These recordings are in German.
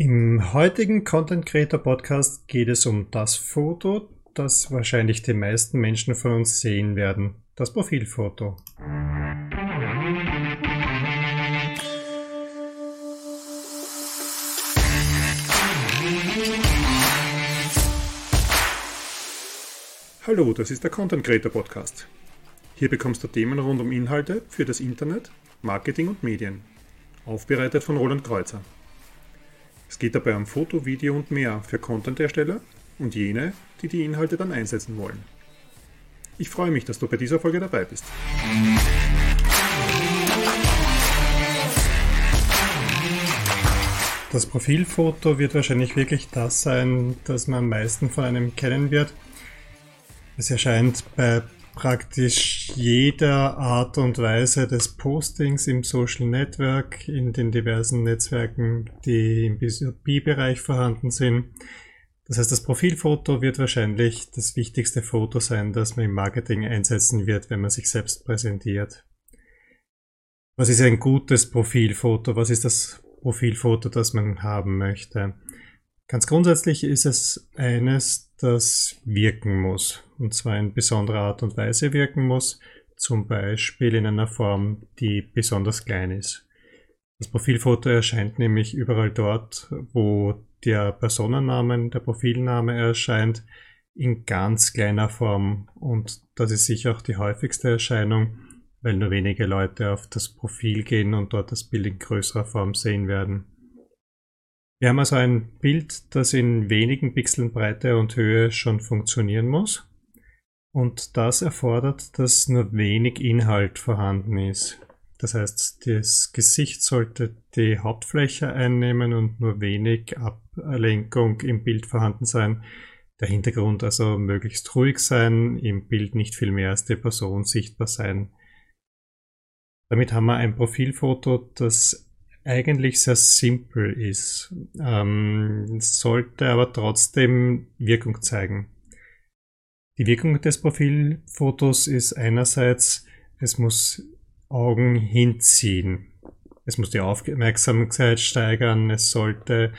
Im heutigen Content Creator Podcast geht es um das Foto, das wahrscheinlich die meisten Menschen von uns sehen werden. Das Profilfoto. Hallo, das ist der Content Creator Podcast. Hier bekommst du Themen rund um Inhalte für das Internet, Marketing und Medien. Aufbereitet von Roland Kreuzer. Es geht dabei um Foto, Video und mehr für Content-Ersteller und jene, die die Inhalte dann einsetzen wollen. Ich freue mich, dass du bei dieser Folge dabei bist. Das Profilfoto wird wahrscheinlich wirklich das sein, das man am meisten von einem kennen wird. Es erscheint bei praktisch jeder Art und Weise des Postings im Social Network, in den diversen Netzwerken, die im B2B-Bereich vorhanden sind. Das heißt, das Profilfoto wird wahrscheinlich das wichtigste Foto sein, das man im Marketing einsetzen wird, wenn man sich selbst präsentiert. Was ist ein gutes Profilfoto? Was ist das Profilfoto, das man haben möchte? Ganz grundsätzlich ist es eines, das wirken muss. Und zwar in besonderer Art und Weise wirken muss. Zum Beispiel in einer Form, die besonders klein ist. Das Profilfoto erscheint nämlich überall dort, wo der Personennamen, der Profilname erscheint, in ganz kleiner Form. Und das ist sicher auch die häufigste Erscheinung, weil nur wenige Leute auf das Profil gehen und dort das Bild in größerer Form sehen werden. Wir haben also ein Bild, das in wenigen Pixeln Breite und Höhe schon funktionieren muss. Und das erfordert, dass nur wenig Inhalt vorhanden ist. Das heißt, das Gesicht sollte die Hauptfläche einnehmen und nur wenig Ablenkung im Bild vorhanden sein. Der Hintergrund also möglichst ruhig sein, im Bild nicht viel mehr als die Person sichtbar sein. Damit haben wir ein Profilfoto, das eigentlich sehr simpel ist, ähm, sollte aber trotzdem Wirkung zeigen. Die Wirkung des Profilfotos ist einerseits, es muss Augen hinziehen. Es muss die Aufmerksamkeit steigern. Es sollte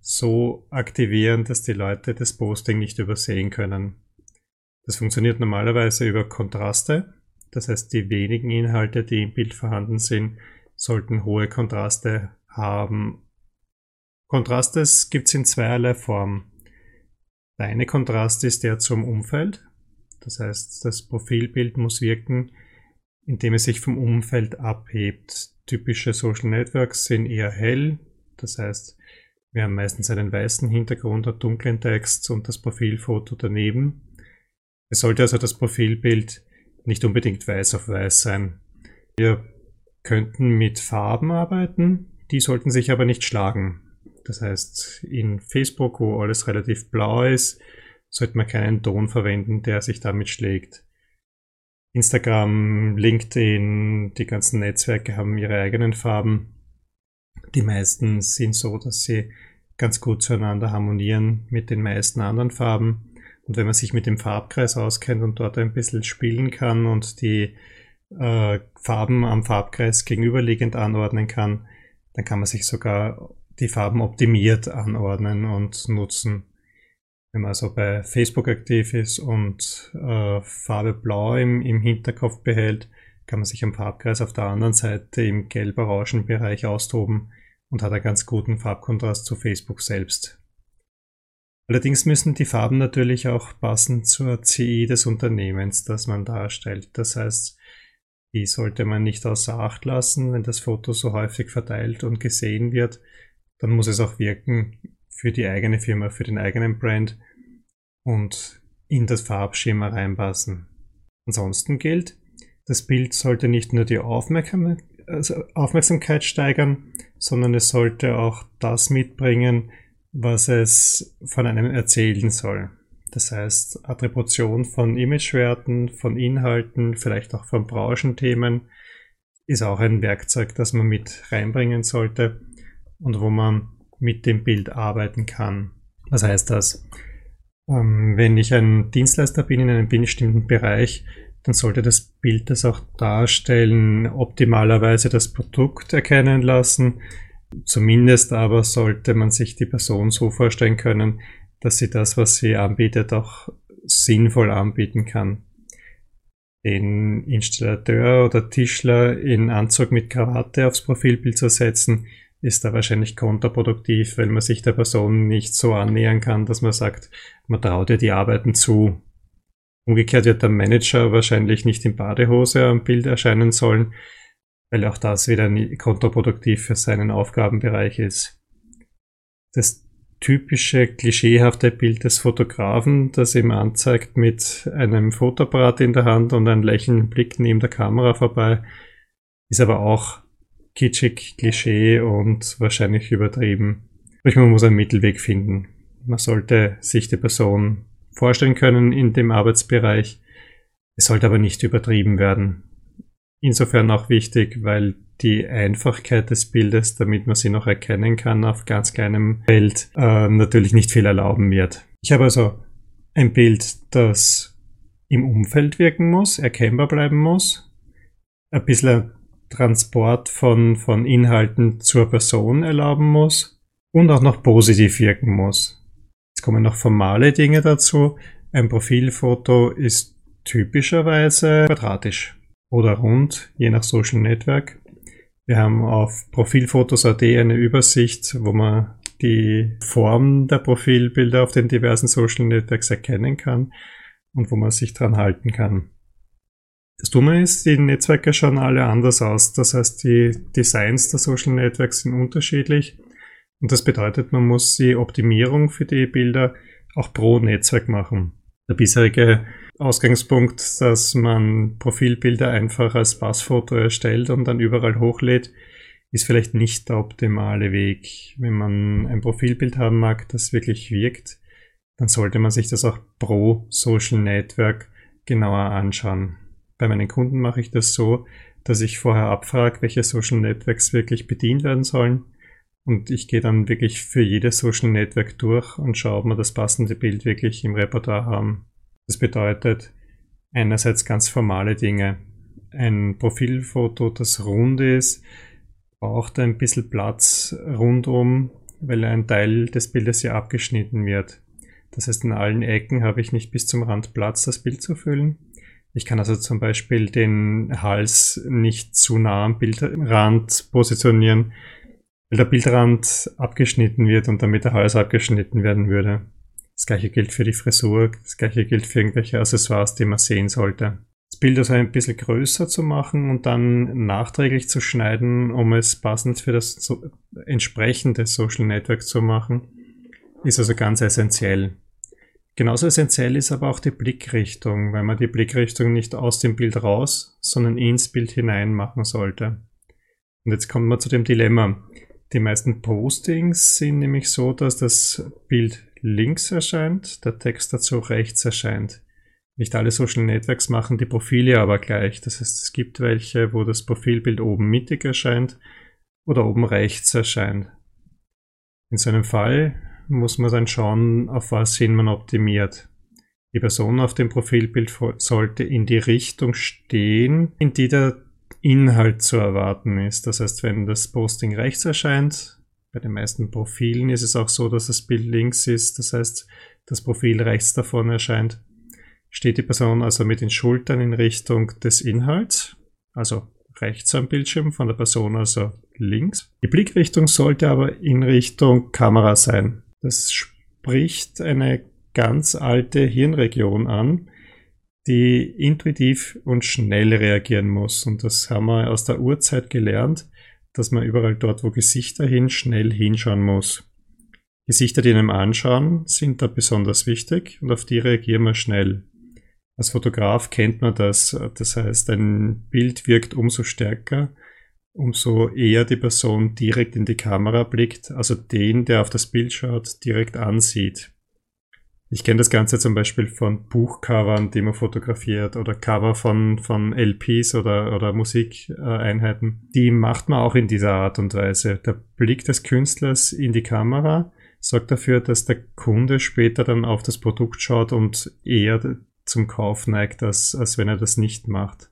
so aktivieren, dass die Leute das Posting nicht übersehen können. Das funktioniert normalerweise über Kontraste. Das heißt, die wenigen Inhalte, die im Bild vorhanden sind, sollten hohe Kontraste haben. Kontraste gibt es in zweierlei Form. Der eine Kontrast ist der zum Umfeld. Das heißt, das Profilbild muss wirken, indem es sich vom Umfeld abhebt. Typische Social Networks sind eher hell. Das heißt, wir haben meistens einen weißen Hintergrund, einen dunklen Text und das Profilfoto daneben. Es sollte also das Profilbild nicht unbedingt weiß auf weiß sein. Wir könnten mit Farben arbeiten, die sollten sich aber nicht schlagen. Das heißt, in Facebook, wo alles relativ blau ist, sollte man keinen Ton verwenden, der sich damit schlägt. Instagram, LinkedIn, die ganzen Netzwerke haben ihre eigenen Farben. Die meisten sind so, dass sie ganz gut zueinander harmonieren mit den meisten anderen Farben. Und wenn man sich mit dem Farbkreis auskennt und dort ein bisschen spielen kann und die äh, Farben am Farbkreis gegenüberliegend anordnen kann, dann kann man sich sogar die Farben optimiert anordnen und nutzen. Wenn man also bei Facebook aktiv ist und äh, Farbe Blau im, im Hinterkopf behält, kann man sich am Farbkreis auf der anderen Seite im gelb-orangen Bereich austoben und hat einen ganz guten Farbkontrast zu Facebook selbst. Allerdings müssen die Farben natürlich auch passen zur CI des Unternehmens, das man darstellt. Das heißt, die sollte man nicht außer Acht lassen. Wenn das Foto so häufig verteilt und gesehen wird, dann muss es auch wirken für die eigene Firma, für den eigenen Brand und in das Farbschema reinpassen. Ansonsten gilt, das Bild sollte nicht nur die also Aufmerksamkeit steigern, sondern es sollte auch das mitbringen, was es von einem erzählen soll. Das heißt, Attribution von Imagewerten, von Inhalten, vielleicht auch von Branchenthemen ist auch ein Werkzeug, das man mit reinbringen sollte und wo man mit dem Bild arbeiten kann. Was heißt das? Ähm, wenn ich ein Dienstleister bin in einem bestimmten Bereich, dann sollte das Bild das auch darstellen, optimalerweise das Produkt erkennen lassen, Zumindest aber sollte man sich die Person so vorstellen können, dass sie das, was sie anbietet, auch sinnvoll anbieten kann. Den Installateur oder Tischler in Anzug mit Krawatte aufs Profilbild zu setzen, ist da wahrscheinlich kontraproduktiv, weil man sich der Person nicht so annähern kann, dass man sagt, man traut ihr die Arbeiten zu. Umgekehrt wird der Manager wahrscheinlich nicht in Badehose am Bild erscheinen sollen, weil auch das wieder kontraproduktiv für seinen Aufgabenbereich ist. Das typische klischeehafte Bild des Fotografen, das ihm anzeigt mit einem Fotoapparat in der Hand und einem lächelnden Blick neben der Kamera vorbei, ist aber auch kitschig, Klischee und wahrscheinlich übertrieben. Man muss einen Mittelweg finden. Man sollte sich die Person vorstellen können in dem Arbeitsbereich. Es sollte aber nicht übertrieben werden insofern auch wichtig, weil die Einfachkeit des Bildes, damit man sie noch erkennen kann auf ganz kleinem Feld, äh, natürlich nicht viel erlauben wird. Ich habe also ein Bild, das im Umfeld wirken muss, erkennbar bleiben muss, ein bisschen Transport von, von Inhalten zur Person erlauben muss und auch noch positiv wirken muss. Jetzt kommen noch formale Dinge dazu. Ein Profilfoto ist typischerweise quadratisch oder rund, je nach Social Network. Wir haben auf Profilfotos.at eine Übersicht, wo man die Form der Profilbilder auf den diversen Social Networks erkennen kann und wo man sich dran halten kann. Das Dumme ist, die Netzwerke schauen alle anders aus. Das heißt, die Designs der Social Networks sind unterschiedlich und das bedeutet, man muss die Optimierung für die Bilder auch pro Netzwerk machen. Der bisherige Ausgangspunkt, dass man Profilbilder einfach als Passfoto erstellt und dann überall hochlädt, ist vielleicht nicht der optimale Weg. Wenn man ein Profilbild haben mag, das wirklich wirkt, dann sollte man sich das auch pro Social Network genauer anschauen. Bei meinen Kunden mache ich das so, dass ich vorher abfrage, welche Social Networks wirklich bedient werden sollen. Und ich gehe dann wirklich für jedes Social Network durch und schaue, ob wir das passende Bild wirklich im Repertoire haben. Das bedeutet einerseits ganz formale Dinge. Ein Profilfoto, das rund ist, braucht ein bisschen Platz rundum, weil ein Teil des Bildes ja abgeschnitten wird. Das heißt, in allen Ecken habe ich nicht bis zum Rand Platz, das Bild zu füllen. Ich kann also zum Beispiel den Hals nicht zu nah am Bildrand positionieren, weil der Bildrand abgeschnitten wird und damit der Hals abgeschnitten werden würde. Das gleiche gilt für die Frisur, das gleiche gilt für irgendwelche Accessoires, die man sehen sollte. Das Bild also ein bisschen größer zu machen und dann nachträglich zu schneiden, um es passend für das so entsprechende Social Network zu machen, ist also ganz essentiell. Genauso essentiell ist aber auch die Blickrichtung, weil man die Blickrichtung nicht aus dem Bild raus, sondern ins Bild hinein machen sollte. Und jetzt kommt man zu dem Dilemma. Die meisten Postings sind nämlich so, dass das Bild links erscheint, der Text dazu rechts erscheint. Nicht alle Social Networks machen die Profile aber gleich. Das heißt, es gibt welche, wo das Profilbild oben mittig erscheint oder oben rechts erscheint. In so einem Fall muss man dann schauen, auf was hin man optimiert. Die Person auf dem Profilbild sollte in die Richtung stehen, in die der Inhalt zu erwarten ist. Das heißt, wenn das Posting rechts erscheint, bei den meisten Profilen ist es auch so, dass das Bild links ist, das heißt, das Profil rechts davon erscheint. Steht die Person also mit den Schultern in Richtung des Inhalts, also rechts am Bildschirm von der Person, also links. Die Blickrichtung sollte aber in Richtung Kamera sein. Das spricht eine ganz alte Hirnregion an, die intuitiv und schnell reagieren muss. Und das haben wir aus der Urzeit gelernt dass man überall dort, wo Gesichter hin, schnell hinschauen muss. Gesichter, die einem anschauen, sind da besonders wichtig und auf die reagieren wir schnell. Als Fotograf kennt man das. Das heißt, ein Bild wirkt umso stärker, umso eher die Person direkt in die Kamera blickt, also den, der auf das Bild schaut, direkt ansieht. Ich kenne das Ganze zum Beispiel von Buchcovern, die man fotografiert oder Cover von, von LPs oder, oder Musikeinheiten. Die macht man auch in dieser Art und Weise. Der Blick des Künstlers in die Kamera sorgt dafür, dass der Kunde später dann auf das Produkt schaut und eher zum Kauf neigt, als, als wenn er das nicht macht.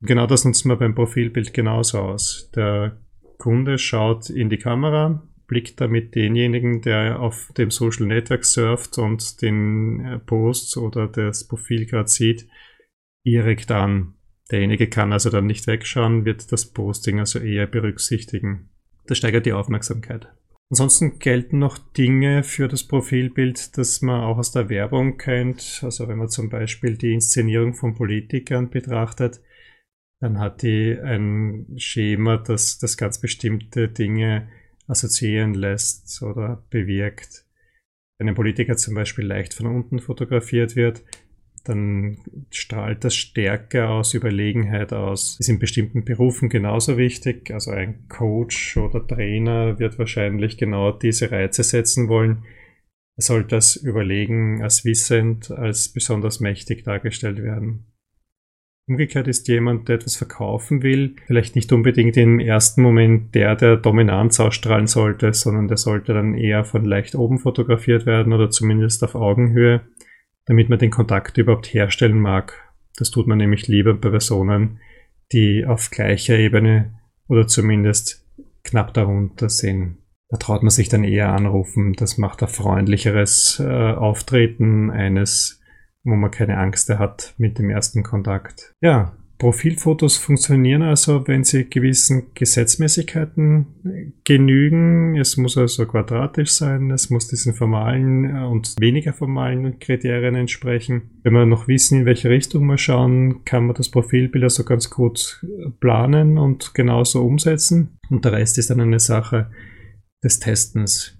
Genau das nutzt man beim Profilbild genauso aus. Der Kunde schaut in die Kamera, blickt damit denjenigen, der auf dem Social Network surft und den äh, Post oder das Profil gerade sieht, direkt an. Derjenige kann also dann nicht wegschauen, wird das Posting also eher berücksichtigen. Das steigert die Aufmerksamkeit. Ansonsten gelten noch Dinge für das Profilbild, das man auch aus der Werbung kennt. Also wenn man zum Beispiel die Inszenierung von Politikern betrachtet, dann hat die ein Schema, das, das ganz bestimmte Dinge assoziieren lässt oder bewirkt. Wenn ein Politiker zum Beispiel leicht von unten fotografiert wird, dann strahlt das Stärke aus, Überlegenheit aus. Ist in bestimmten Berufen genauso wichtig. Also ein Coach oder Trainer wird wahrscheinlich genau diese Reize setzen wollen. Er sollte als überlegen, als wissend, als besonders mächtig dargestellt werden. Umgekehrt ist jemand, der etwas verkaufen will, vielleicht nicht unbedingt im ersten Moment der, der Dominanz ausstrahlen sollte, sondern der sollte dann eher von leicht oben fotografiert werden oder zumindest auf Augenhöhe damit man den Kontakt überhaupt herstellen mag. Das tut man nämlich lieber bei Personen, die auf gleicher Ebene oder zumindest knapp darunter sind. Da traut man sich dann eher anrufen. Das macht ein freundlicheres äh, Auftreten eines, wo man keine Angst hat mit dem ersten Kontakt. Ja, Profilfotos funktionieren also, wenn sie gewissen Gesetzmäßigkeiten genügen. Es muss also quadratisch sein, es muss diesen formalen äh, und weniger formalen Kriterien entsprechen. Wenn wir noch wissen, in welche Richtung wir schauen, kann man das Profilbild also ganz gut planen und genauso umsetzen. Und der Rest ist dann eine Sache des Testens.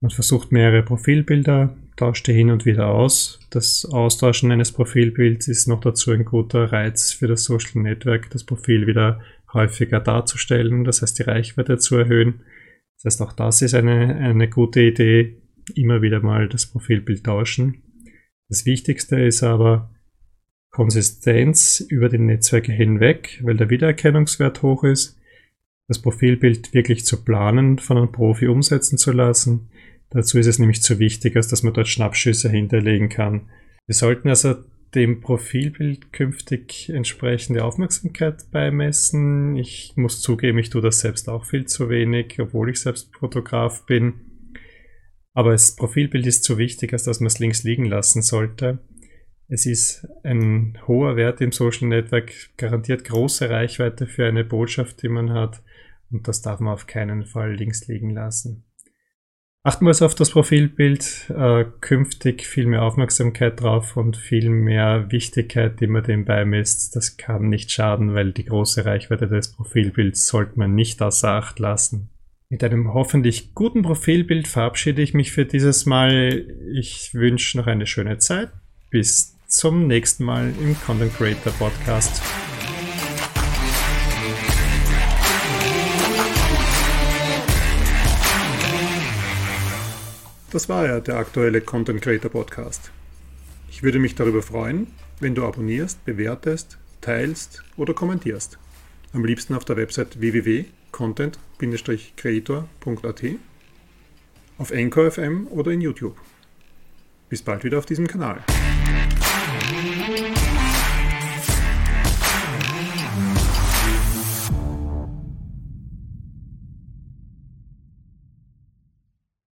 Man versucht mehrere Profilbilder tauschte hin und wieder aus. Das Austauschen eines Profilbilds ist noch dazu ein guter Reiz für das Social Network, das Profil wieder häufiger darzustellen, das heißt die Reichweite zu erhöhen. Das heißt, auch das ist eine, eine gute Idee, immer wieder mal das Profilbild tauschen. Das Wichtigste ist aber Konsistenz über die Netzwerke hinweg, weil der Wiedererkennungswert hoch ist, das Profilbild wirklich zu planen, von einem Profi umsetzen zu lassen, Dazu ist es nämlich zu wichtig, als dass man dort Schnappschüsse hinterlegen kann. Wir sollten also dem Profilbild künftig entsprechende Aufmerksamkeit beimessen. Ich muss zugeben, ich tue das selbst auch viel zu wenig, obwohl ich selbst Fotograf bin. Aber das Profilbild ist zu wichtig, als dass man es links liegen lassen sollte. Es ist ein hoher Wert im Social Network, garantiert große Reichweite für eine Botschaft, die man hat. Und das darf man auf keinen Fall links liegen lassen. Achten wir auf das Profilbild, äh, künftig viel mehr Aufmerksamkeit drauf und viel mehr Wichtigkeit, die man dem beimisst. Das kann nicht schaden, weil die große Reichweite des Profilbilds sollte man nicht außer Acht lassen. Mit einem hoffentlich guten Profilbild verabschiede ich mich für dieses Mal. Ich wünsche noch eine schöne Zeit. Bis zum nächsten Mal im Content Creator Podcast. Das war ja der aktuelle Content Creator Podcast. Ich würde mich darüber freuen, wenn du abonnierst, bewertest, teilst oder kommentierst. Am liebsten auf der Website www.content-creator.at, auf Anchor FM oder in YouTube. Bis bald wieder auf diesem Kanal.